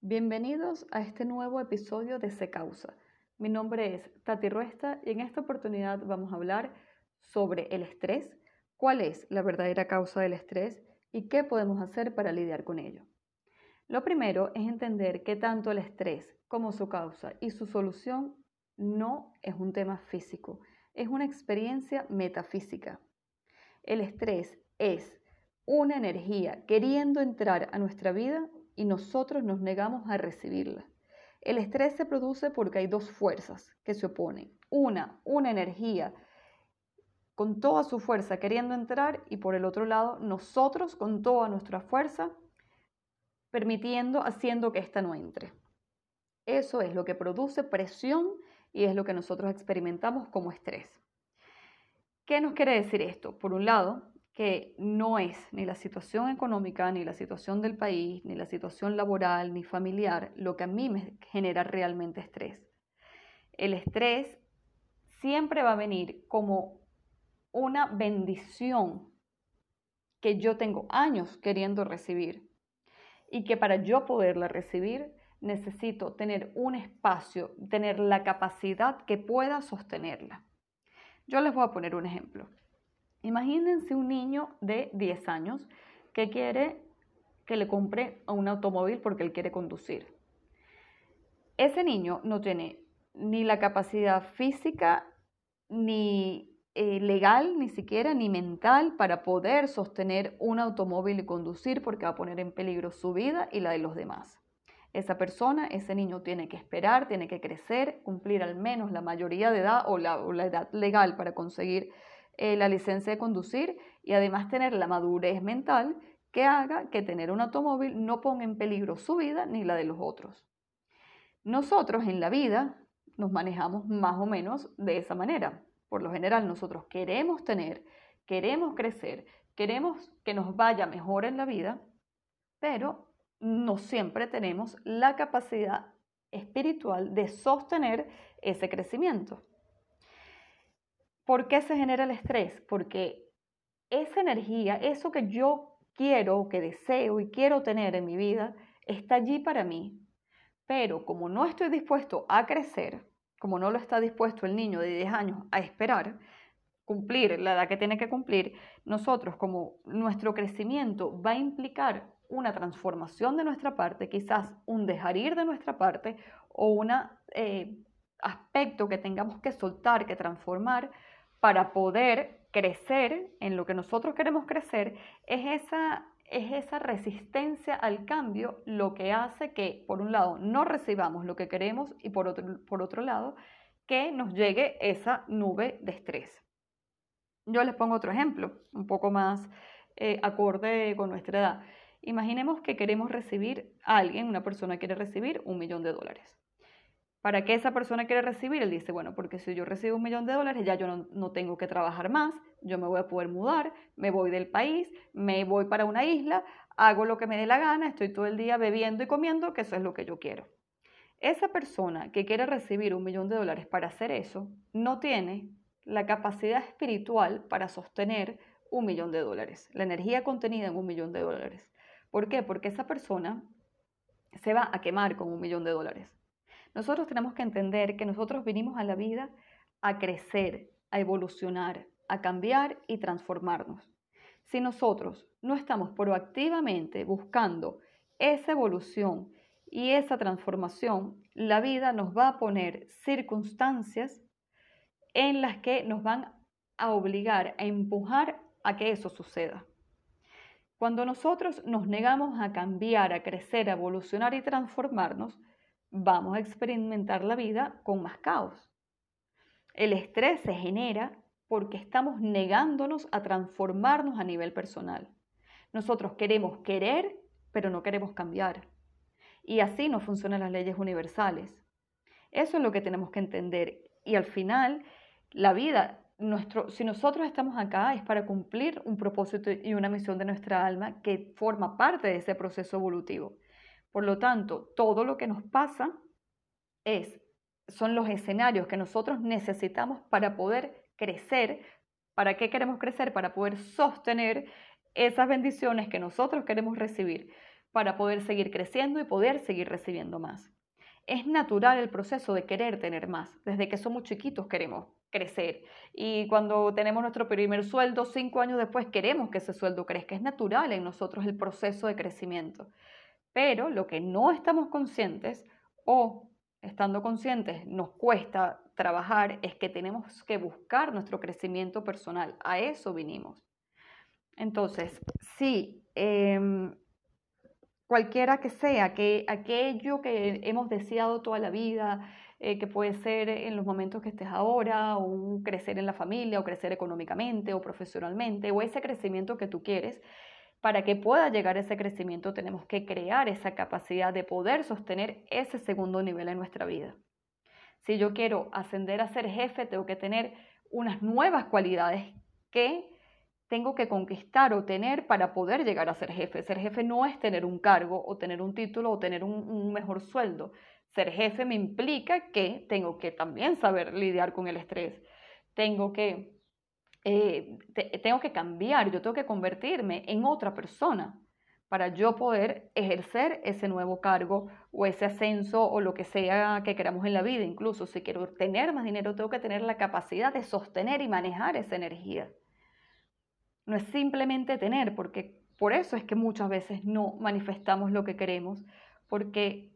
Bienvenidos a este nuevo episodio de Se Causa. Mi nombre es Tati Ruesta y en esta oportunidad vamos a hablar sobre el estrés, cuál es la verdadera causa del estrés y qué podemos hacer para lidiar con ello. Lo primero es entender que tanto el estrés como su causa y su solución no es un tema físico, es una experiencia metafísica. El estrés es una energía queriendo entrar a nuestra vida y nosotros nos negamos a recibirla. El estrés se produce porque hay dos fuerzas que se oponen. Una, una energía con toda su fuerza queriendo entrar y por el otro lado nosotros con toda nuestra fuerza permitiendo, haciendo que ésta no entre. Eso es lo que produce presión y es lo que nosotros experimentamos como estrés. ¿Qué nos quiere decir esto? Por un lado, que no es ni la situación económica, ni la situación del país, ni la situación laboral, ni familiar lo que a mí me genera realmente estrés. El estrés siempre va a venir como una bendición que yo tengo años queriendo recibir y que para yo poderla recibir necesito tener un espacio, tener la capacidad que pueda sostenerla. Yo les voy a poner un ejemplo. Imagínense un niño de 10 años que quiere que le compre un automóvil porque él quiere conducir. Ese niño no tiene ni la capacidad física, ni eh, legal, ni siquiera, ni mental para poder sostener un automóvil y conducir porque va a poner en peligro su vida y la de los demás. Esa persona, ese niño tiene que esperar, tiene que crecer, cumplir al menos la mayoría de edad o la, edad legal para conseguir eh, la licencia de conducir y además tener la madurez mental que haga que tener un automóvil no ponga en peligro su vida ni la de los otros. Nosotros en la vida nos manejamos más o menos de esa manera. Por lo general nosotros queremos tener, queremos crecer, queremos que nos vaya mejor en la vida, pero no siempre tenemos la capacidad espiritual de sostener ese crecimiento. ¿Por qué se genera el estrés? Porque esa energía, eso que yo quiero, que deseo y quiero tener en mi vida, está allí para mí. Pero como no estoy dispuesto a crecer, como no lo está dispuesto el niño de 10 años a esperar, cumplir la edad que tiene que cumplir, nosotros como nuestro crecimiento va a implicar una transformación de nuestra parte, quizás un dejar ir de nuestra parte o un eh, aspecto que tengamos que soltar, que transformar, para poder crecer en lo que nosotros queremos crecer, es esa, es esa resistencia al cambio lo que hace que, por un lado, no recibamos lo que queremos y por otro, por otro lado, que nos llegue esa nube de estrés. Yo les pongo otro ejemplo, un poco más eh, acorde con nuestra edad. Imaginemos que queremos recibir a alguien, una persona quiere recibir un millón de dólares. ¿Para qué esa persona quiere recibir? Él dice, bueno, porque si yo recibo un millón de dólares, ya yo no, tengo que trabajar más, yo me voy a poder mudar, me voy del país, me voy para una isla, hago lo que me dé la gana, estoy todo el día bebiendo y comiendo, que eso es lo que yo quiero. Esa persona que quiere recibir un millón de dólares para hacer eso, no tiene la capacidad espiritual para sostener un millón de dólares, la energía contenida en un millón de dólares. ¿Por qué? Porque esa persona se va a quemar con un millón de dólares. Nosotros tenemos que entender que nosotros vinimos a la vida a crecer, a evolucionar, a cambiar y transformarnos. Si nosotros no estamos proactivamente buscando esa evolución y esa transformación, la vida nos va a poner circunstancias en las que nos van a obligar, a empujar a que eso suceda. Cuando nosotros nos negamos a cambiar, a crecer, a evolucionar y transformarnos, vamos a experimentar la vida con más caos. El estrés se genera porque estamos negándonos a transformarnos a nivel personal. Nosotros queremos querer, pero no queremos cambiar. Y así no funcionan las leyes universales. Eso es lo que tenemos que entender. Y al final, la vida, nuestro, si nosotros estamos acá, es para cumplir un propósito y una misión de nuestra alma que forma parte de ese proceso evolutivo. Por lo tanto, todo lo que nos pasa es, son los escenarios que nosotros necesitamos para poder crecer, ¿Para qué queremos crecer? Para poder sostener esas bendiciones que nosotros queremos recibir, para poder seguir creciendo y poder seguir recibiendo más. Es natural el proceso de querer tener más. Desde que somos chiquitos queremos crecer. Y cuando tenemos nuestro primer sueldo, cinco años después queremos que ese sueldo crezca. Es natural en nosotros el proceso de crecimiento. Pero lo que no estamos conscientes o estando conscientes nos cuesta trabajar es que tenemos que buscar nuestro crecimiento personal. A eso vinimos. Entonces, sí, em, cualquiera que sea, que aquello que hemos deseado toda la vida, eh, que puede ser en los momentos que estés ahora, o un crecer en la familia, o crecer económicamente, o profesionalmente, o ese crecimiento que tú quieres, para que pueda llegar a ese crecimiento tenemos que crear esa capacidad de poder sostener ese segundo nivel en nuestra vida. Si yo quiero ascender a ser jefe, tengo que tener unas nuevas cualidades que tengo que conquistar o tener para poder llegar a ser jefe. Ser jefe no es tener un cargo o tener un título o tener un, mejor sueldo. Ser jefe me implica que tengo que también saber lidiar con el estrés. Tengo que, eh, tengo que cambiar, yo tengo que convertirme en otra persona para yo poder ejercer ese nuevo cargo o ese ascenso o lo que sea que queramos en la vida. Incluso si quiero tener más dinero, tengo que tener la capacidad de sostener y manejar esa energía. No es simplemente tener, porque por eso es que muchas veces no manifestamos lo que queremos, porque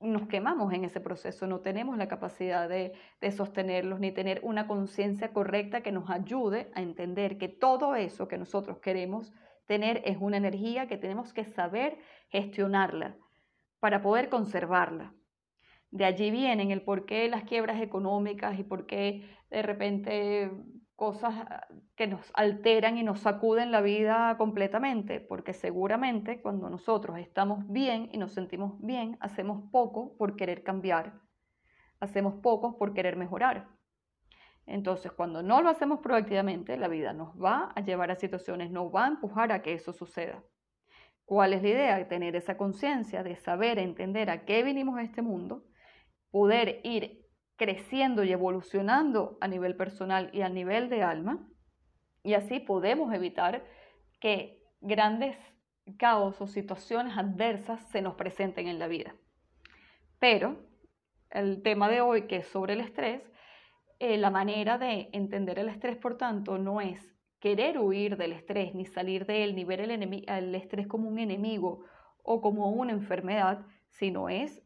nos quemamos en ese proceso, no tenemos la capacidad de, de sostenerlos ni tener una conciencia correcta que nos ayude a entender que todo eso que nosotros queremos tener es una energía que tenemos que saber gestionarla para poder conservarla. De allí vienen el por qué las quiebras económicas y por qué de repente cosas ah, que nos alteran y nos sacuden la vida completamente, porque seguramente cuando nosotros estamos bien y nos sentimos bien, hacemos poco por querer cambiar, hacemos poco por querer mejorar. Entonces, cuando no lo hacemos proactivamente, la vida nos va a llevar a situaciones, nos va a empujar a que eso suceda. ¿Cuál es la idea? Tener esa conciencia de saber, entender a qué vinimos a este mundo, poder ir creciendo y evolucionando a nivel personal y a nivel de alma, y así podemos evitar que grandes caos o situaciones adversas se nos presenten en la vida. Pero el tema de hoy, que es sobre el estrés, eh, la manera de entender el estrés, por tanto, no es querer huir del estrés ni salir de él, ni ver el, el estrés como un enemigo o como una enfermedad, sino es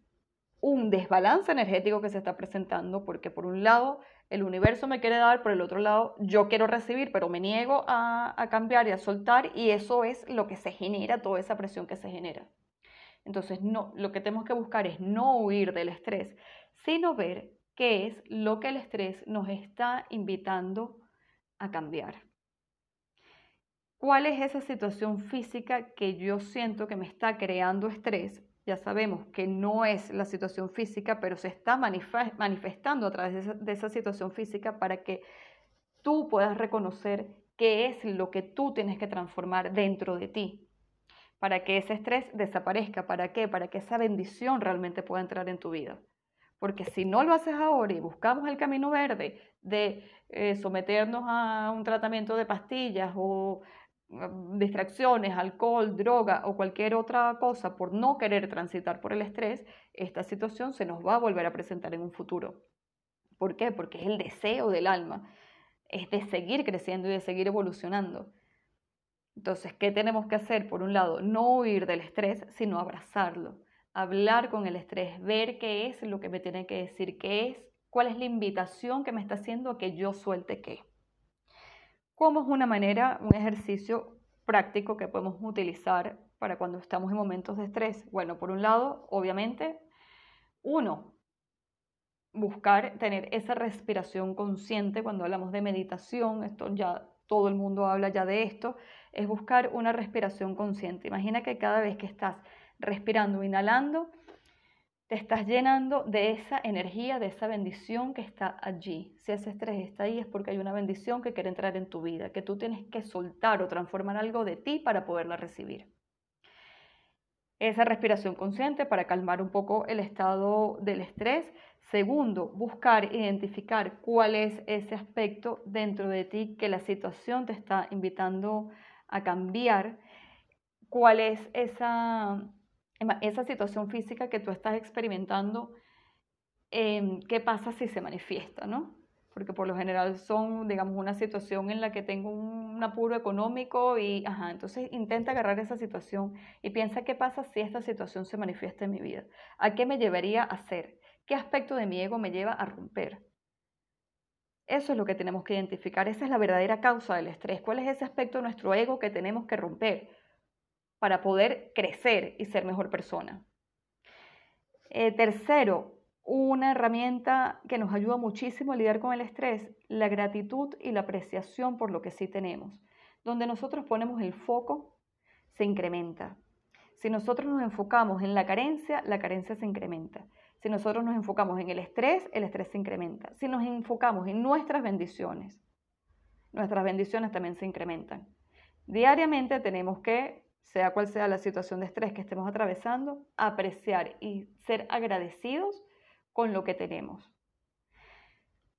un desbalance energético que se está presentando, porque por un lado el universo me quiere dar, por el otro lado yo quiero recibir, pero me niego a, cambiar y a soltar, y eso es lo que se genera, toda esa presión que se genera. Entonces, no, lo que tenemos que buscar es no huir del estrés, sino ver qué es lo que el estrés nos está invitando a cambiar. ¿Cuál es esa situación física que yo siento que me está creando estrés ya sabemos que no es la situación física, pero se está manifestando a través de esa, situación física para que tú puedas reconocer qué es lo que tú tienes que transformar dentro de ti, para que ese estrés desaparezca. ¿Para qué? Para que esa bendición realmente pueda entrar en tu vida. Porque si no lo haces ahora y buscamos el camino verde de eh, someternos a un tratamiento de pastillas o distracciones, alcohol, droga o cualquier otra cosa por no querer transitar por el estrés, esta situación se nos va a volver a presentar en un futuro. ¿Por qué? Porque es el deseo del alma, es de seguir creciendo y de seguir evolucionando. Entonces, ¿qué tenemos que hacer? Por un lado, no huir del estrés, sino abrazarlo, hablar con el estrés, ver qué es lo que me tiene que decir, qué es, cuál es la invitación que me está haciendo a que yo suelte qué. ¿Cómo es una manera, un ejercicio práctico que podemos utilizar para cuando estamos en momentos de estrés? Bueno, por un lado, obviamente, uno, buscar tener esa respiración consciente cuando hablamos de meditación, esto ya todo el mundo habla ya de esto, es buscar una respiración consciente. Imagina que cada vez que estás respirando, inhalando, te estás llenando de esa energía, de esa bendición que está allí. Si ese estrés está ahí es porque hay una bendición que quiere entrar en tu vida, que tú tienes que soltar o transformar algo de ti para poderla recibir. Esa respiración consciente para calmar un poco el estado del estrés Segundo, buscar identificar cuál es ese aspecto dentro de ti que la situación te está invitando a cambiar, cuál es esa, esa situación física que tú estás experimentando, em, qué pasa si se manifiesta, ¿no? Porque por lo general son, digamos, una situación en la que tengo un apuro económico y, ajá, entonces intenta agarrar esa situación y piensa qué pasa si esta situación se manifiesta en mi vida, a qué me llevaría a hacer ¿Qué aspecto de mi ego me lleva a romper? Eso es lo que tenemos que identificar. Esa es la verdadera causa del estrés. ¿Cuál es ese aspecto de nuestro ego que tenemos que romper para poder crecer y ser mejor persona? Eh, tercero, una herramienta que nos ayuda muchísimo a lidiar con el estrés, la gratitud y la apreciación por lo que sí tenemos. Donde nosotros ponemos el foco, se incrementa. Si nosotros nos enfocamos en la carencia, la carencia se incrementa. Si nosotros nos enfocamos en el estrés, el estrés se incrementa. Si nos enfocamos en nuestras bendiciones, nuestras bendiciones también se incrementan. Diariamente tenemos que, sea cual sea la situación de estrés que estemos atravesando, apreciar y ser agradecidos con lo que tenemos.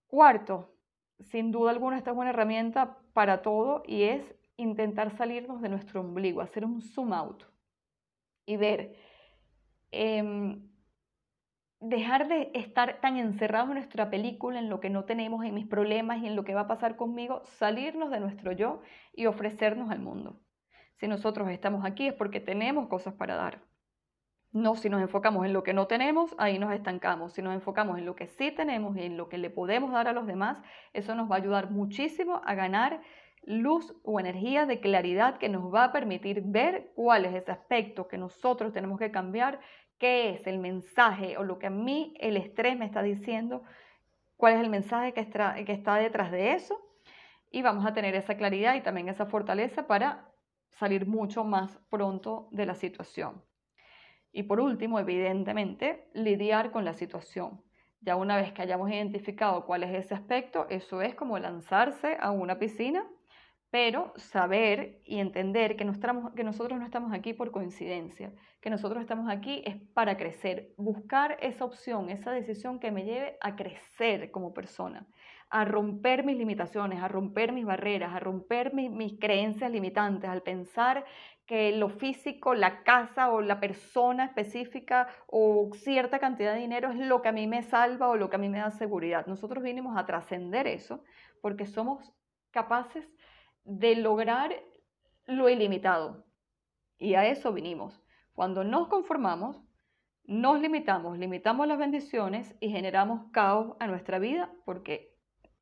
Cuarto, sin duda alguna esta es una herramienta para todo y es intentar salirnos de nuestro ombligo, hacer un zoom out y ver em, dejar de estar tan encerrados en nuestra película, en lo que no tenemos, en mis problemas y en lo que va a pasar conmigo, salirnos de nuestro yo y ofrecernos al mundo. Si nosotros estamos aquí es porque tenemos cosas para dar. No, si nos enfocamos en lo que no tenemos, ahí nos estancamos. Si nos enfocamos en lo que sí tenemos y en lo que le podemos dar a los demás, eso nos va a ayudar muchísimo a ganar luz o energía de claridad que nos va a permitir ver cuál es ese aspecto que nosotros tenemos que cambiar qué es el mensaje o lo que a mí el estrés me está diciendo, cuál es el mensaje que que está detrás de eso. Y vamos a tener esa claridad y también esa fortaleza para salir mucho más pronto de la situación. Y por último, evidentemente, lidiar con la situación. Ya una vez que hayamos identificado cuál es ese aspecto, eso es como lanzarse a una piscina pero saber y entender que, que, nosotros no estamos aquí por coincidencia, que nosotros estamos aquí es para crecer, buscar esa opción, esa decisión que me lleve a crecer como persona, a romper mis limitaciones, a romper mis barreras, a romper mis creencias limitantes, al pensar que lo físico, la casa o la persona específica o cierta cantidad de dinero es lo que a mí me salva o lo que a mí me da seguridad. Nosotros vinimos a trascender eso porque somos capaces de lograr lo ilimitado. Y a eso vinimos. Cuando nos conformamos, nos limitamos, limitamos las bendiciones y generamos caos a nuestra vida porque,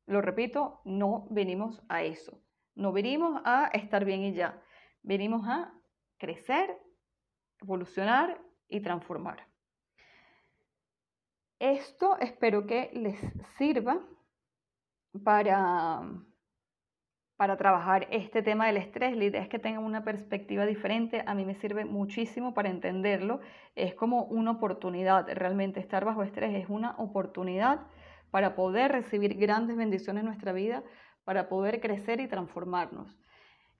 lo repito, no venimos a eso. No venimos a estar bien y ya. Venimos a crecer, evolucionar y transformar. Esto espero que les sirva para para trabajar este tema del estrés. La idea es que tengan una perspectiva diferente. A mí me sirve muchísimo para entenderlo. Es como una oportunidad. Realmente estar bajo estrés es una oportunidad para poder recibir grandes bendiciones en nuestra vida, para poder crecer y transformarnos.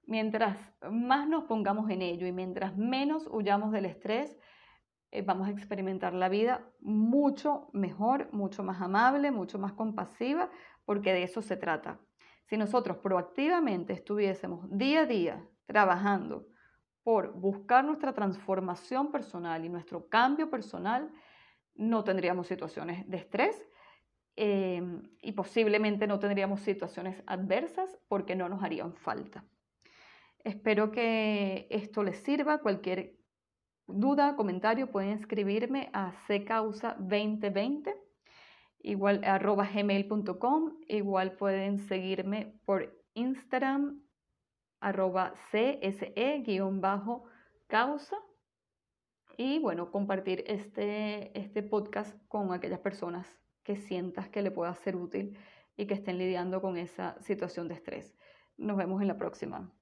Mientras más nos pongamos en ello y mientras menos huyamos del estrés, eh, vamos a experimentar la vida mucho mejor, mucho más amable, mucho más compasiva, porque de eso se trata. Si nosotros proactivamente estuviésemos día a día trabajando por buscar nuestra transformación personal y nuestro cambio personal, no tendríamos situaciones de estrés em, y posiblemente no tendríamos situaciones adversas porque no nos harían falta. Espero que esto les sirva. Cualquier duda, comentario, pueden escribirme accausa2020 igual arroba gmail.com, igual pueden seguirme por Instagram arroba cse-causa y bueno, compartir este, este podcast con aquellas personas que sientas que le pueda ser útil y que estén lidiando con esa situación de estrés. Nos vemos en la próxima.